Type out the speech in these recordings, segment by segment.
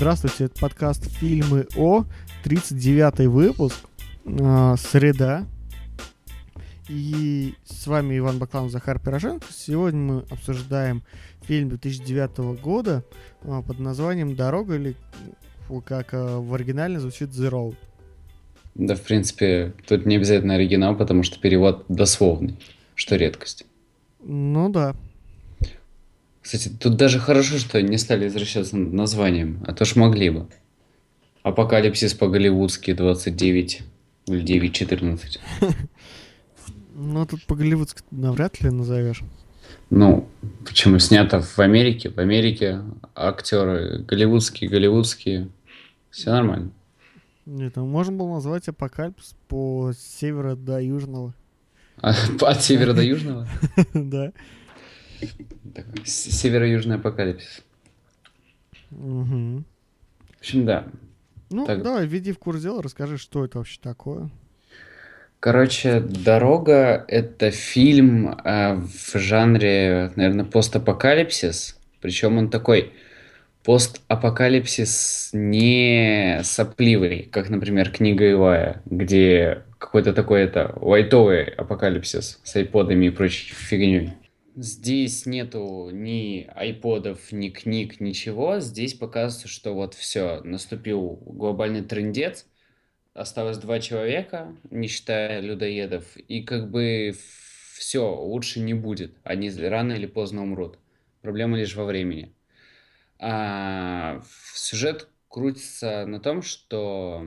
Здравствуйте, это подкаст «Фильмы О», 39-й выпуск, э, среда. И с вами Иван Бакланов, Захар Пироженко. Сегодня мы обсуждаем фильм 2009 года э, под названием «Дорога» или как э, в оригинале звучит «The Road». Да, в принципе, тут не обязательно оригинал, потому что перевод дословный, что редкость. Ну да. Кстати, тут даже хорошо, что не стали возвращаться над названием, а то ж могли бы. Апокалипсис по-голливудски 29 или 9.14. Ну, тут по-голливудски навряд ли назовешь. Ну, почему снято в Америке? В Америке актеры голливудские, голливудские. Все нормально. Нет, ну можно было назвать апокалипсис по севера до южного. От севера до южного? Да. Северо-южный апокалипсис. Мгм. В общем, да. Ну, Так. давай, введи в курс дела, расскажи, что это вообще такое. Короче, «Дорога» — это фильм э, в жанре, наверное, постапокалипсис. Причем он такой постапокалипсис не сопливый, как, например, книга Илая, где какой-то такой это лайтовый апокалипсис с айподами и прочей фигней. Здесь нету ни айподов, ни книг, ничего. Здесь показывается, что вот все, наступил глобальный трендец, осталось два человека, не считая людоедов, и как бы все, лучше не будет. Они рано или поздно умрут. Проблема лишь во времени. А, сюжет крутится на том, что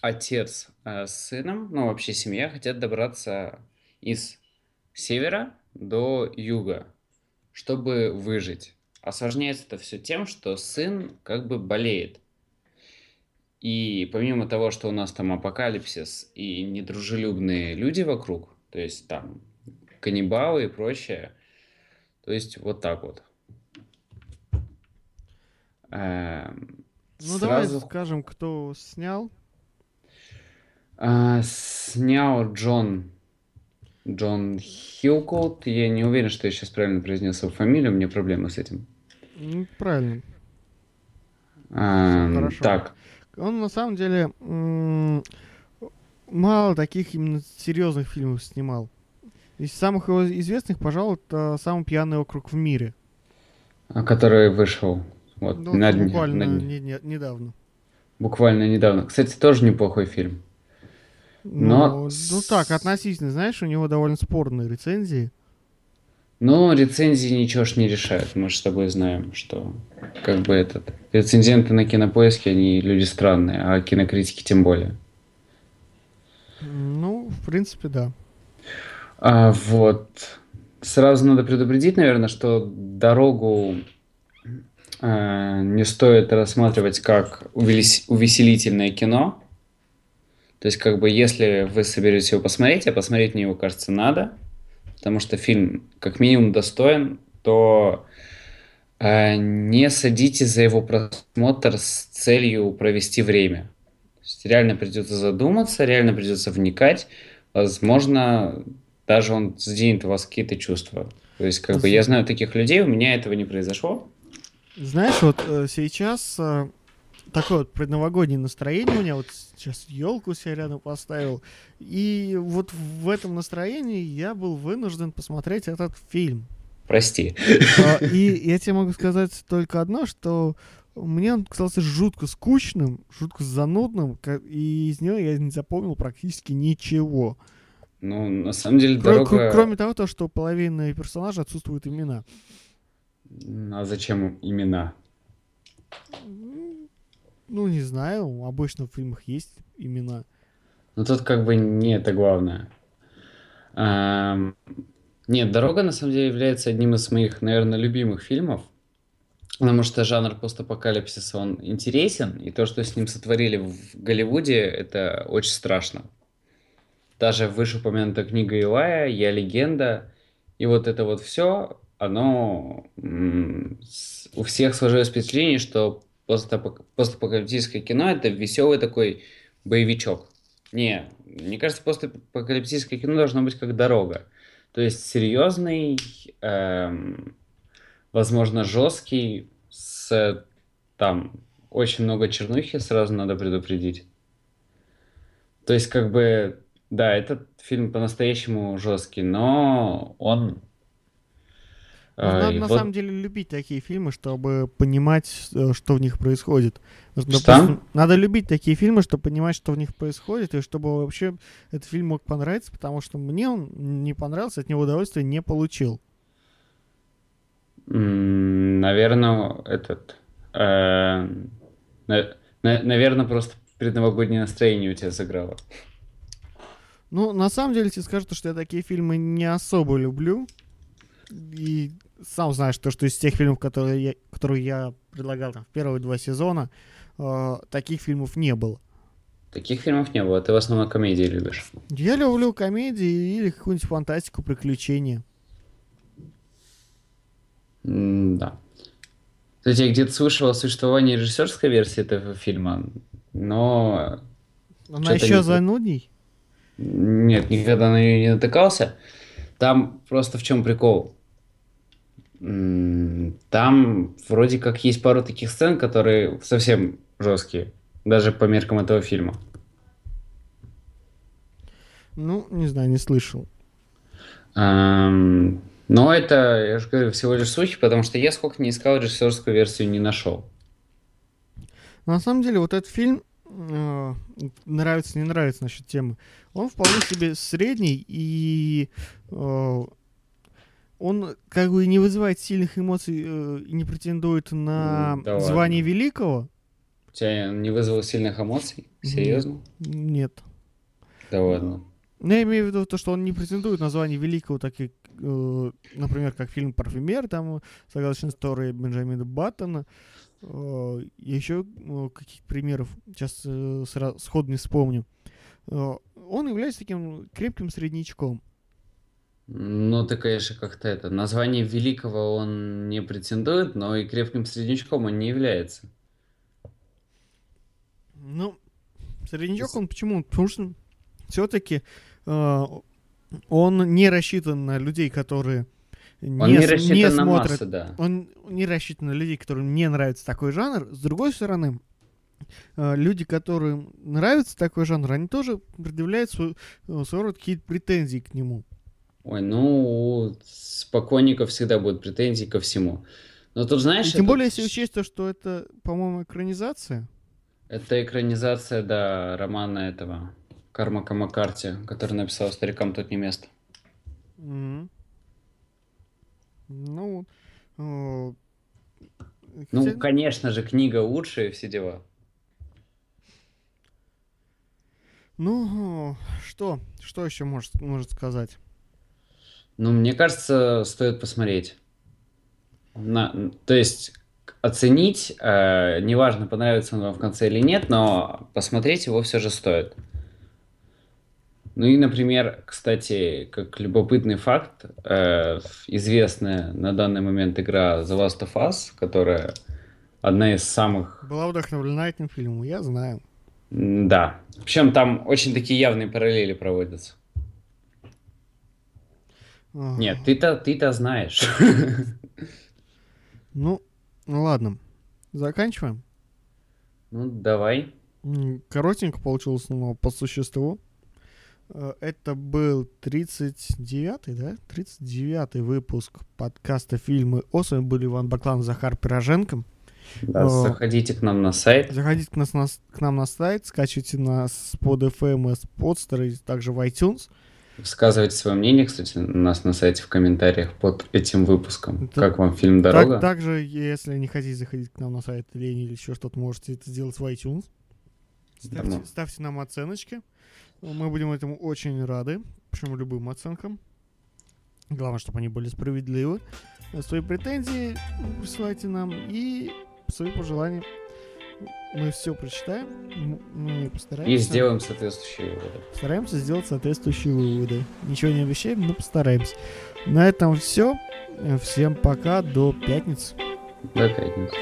отец э, с сыном, ну вообще семья, хотят добраться из севера до юга, чтобы выжить. Осложняется это все тем, что сын как бы болеет. И помимо того, что у нас там апокалипсис и недружелюбные люди вокруг, то есть там каннибалы и прочее, то есть вот так вот. Эм, Ну, давай сразу, скажем, кто снял. а, снял Джон Джон Хилкоут. Я не уверен, что я сейчас правильно произнес его фамилию, у меня проблемы с этим. Ну, правильно. Ам, хорошо. так, Он, на самом деле, мало таких именно серьезных фильмов снимал. Из самых его известных, пожалуй, это «Самый пьяный округ в мире». а который вышел вот Ну, на буквально на не- не- недавно. буквально недавно. Кстати, тоже неплохой фильм. Но Ну, ну так, относительно, знаешь, у него довольно спорные рецензии. Но рецензии ничего ж не решают. Мы же с тобой знаем, что как бы этот... Рецензенты на кинопоиске, они люди странные, а кинокритики тем более. Ну, в принципе, да. А, вот. Сразу надо предупредить, наверное, что дорогу э, не стоит рассматривать как увелис- увеселительное кино. То есть, как бы, если вы соберетесь его посмотреть, а посмотреть мне его, кажется, надо, потому что фильм как минимум достоин, то э, не садитесь за его просмотр с целью провести время. То есть, реально придется задуматься, реально придется вникать. Возможно, даже он сдвинет у вас какие-то чувства. То есть, как бы, я знаю таких людей, у меня этого не произошло. Знаешь, вот э, сейчас э, такое вот предновогоднее настроение у меня, вот сейчас елку себе рядом поставил, и вот в этом настроении я был вынужден посмотреть этот фильм. Прости. А, И я тебе могу сказать только одно, что мне он казался жутко скучным, жутко занудным, и из него я не запомнил практически ничего. Ну, на самом деле, Кро- дорога... кро- Кроме того, то, что у половины персонажей отсутствуют имена. А зачем им имена? Ну, не знаю, обычно в фильмах есть имена. Ну, тут как бы не это главное. Ам, Нет, «Дорога» на самом деле является одним из моих, наверное, любимых фильмов, потому что жанр постапокалипсиса, он интересен, и то, что с ним сотворили в Голливуде, это очень страшно. Даже вышеупомянутая книга Илая, «Я легенда», и вот это вот все, оно у всех сложилось впечатление, что постапокалиптическое кино это веселый такой боевичок. Не, мне кажется, постапокалиптическое кино должно быть как дорога. То есть серьезный, эм, возможно, жесткий, с там очень много чернухи, сразу надо предупредить. То есть, как бы, да, этот фильм по-настоящему жесткий, но он... Надо э, на вот- самом деле любить такие фильмы, чтобы понимать, э, что в них происходит. Что? Надо любить такие фильмы, чтобы понимать, что в них происходит, и чтобы вообще этот фильм мог понравиться, потому что мне он не понравился, от него удовольствия не получил. Наверное, этот... Наверное, просто предновогоднее настроение у тебя сыграло. Ну, на самом деле, тебе скажу, что я такие фильмы не особо люблю. И сам знаешь, то, что из тех фильмов, которые я, которые я предлагал там, в первые два сезона, э, таких фильмов не было. Таких фильмов не было. Ты в основном комедии любишь. Я люблю комедии или какую-нибудь фантастику, приключения. М, Да. Кстати, я где-то слышал о существовании режиссерской версии этого фильма, но Она еще не- занудней. нет, никогда на нее не натыкался. Там просто в чем прикол? Там вроде как есть пару таких сцен, которые совсем жесткие, даже по меркам этого фильма. Ну, не знаю, не слышал. Эм, Но это, я же говорю, всего лишь слухи, потому что я сколько не искал, режиссерскую версию не нашел. На самом деле, вот этот фильм э, нравится, не нравится насчет темы. Он вполне себе средний, и э, он как бы не вызывает сильных эмоций э, и не претендует на да звание ладно. великого. У тебя не вызвало сильных эмоций? Серьезно? Нет. Да ладно. Но я имею в виду то, что он не претендует на звание великого, так и, э, например, как фильм «Парфюмер», там, согласно истории Бенджамина Баттона. Э, еще э, каких примеров сейчас э, сра- сходу не вспомню. Э, он является таким крепким среднячком. Ну, ты, конечно, как-то это... Название великого он не претендует, но и крепким среднячком он не является. Ну, среднячок он почему? Потому что все-таки он не рассчитан на людей, которые не, Он не рассчитан не на смотрят массы, да. он не рассчитан на людей, которым не нравится такой жанр. С другой стороны, э, люди, которым нравится такой жанр, они тоже предъявляют свой, э, своего рода какие-то претензии к нему. Ой, ну, с поклонников всегда будут претензии ко всему. Но тут, знаешь, И тем это- более, если учесть то, что это, по-моему, экранизация. Это экранизация, да, романа этого Кармака Маккарти, который написал «Старикам тут не место». Мгм. Ну, э, Ну, хотя- конечно же, книга лучше и все дела. ну, что, что еще может, может сказать? Ну, мне кажется, стоит посмотреть. На, то есть оценить, э, неважно, понравится он вам в конце или нет, но посмотреть его все же стоит. Ну и, например, кстати, как любопытный факт, э, известная на данный момент игра The Last of Us, которая одна из самых Была вдохновлена этим фильмом, я знаю. Да. Причем там очень такие явные параллели проводятся. Нет, ты-то ты-то знаешь. Ну, ну ладно. Заканчиваем. Ну, давай. Коротенько получилось, но по существу. Э, Это был 39-й, да? 39-й выпуск подкаста «Фильмы». О, с вами были Иван Баклан, Захар Пироженко. Да, О. заходите к нам на сайт. Заходите к, нас на, к нам на сайт, скачивайте нас под FM с подстера, и также в iTunes. Высказывайте свое мнение, кстати, у нас на сайте в комментариях под этим выпуском. Это- Как вам фильм Так- «Дорога»? также, если не хотите заходить к нам на сайт Лени или еще что-то, можете это сделать в iTunes. Ставьте, Да. ставьте нам оценочки. Мы будем этому очень рады. Почему любым оценкам. Главное, чтобы они были справедливы. Свои претензии присылайте нам и свои пожелания. Мы все прочитаем. Мы постараемся. И сделаем соответствующие выводы. Стараемся сделать соответствующие выводы. Ничего не обещаем, но постараемся. На этом все. Всем пока. До пятницы. До пятницы.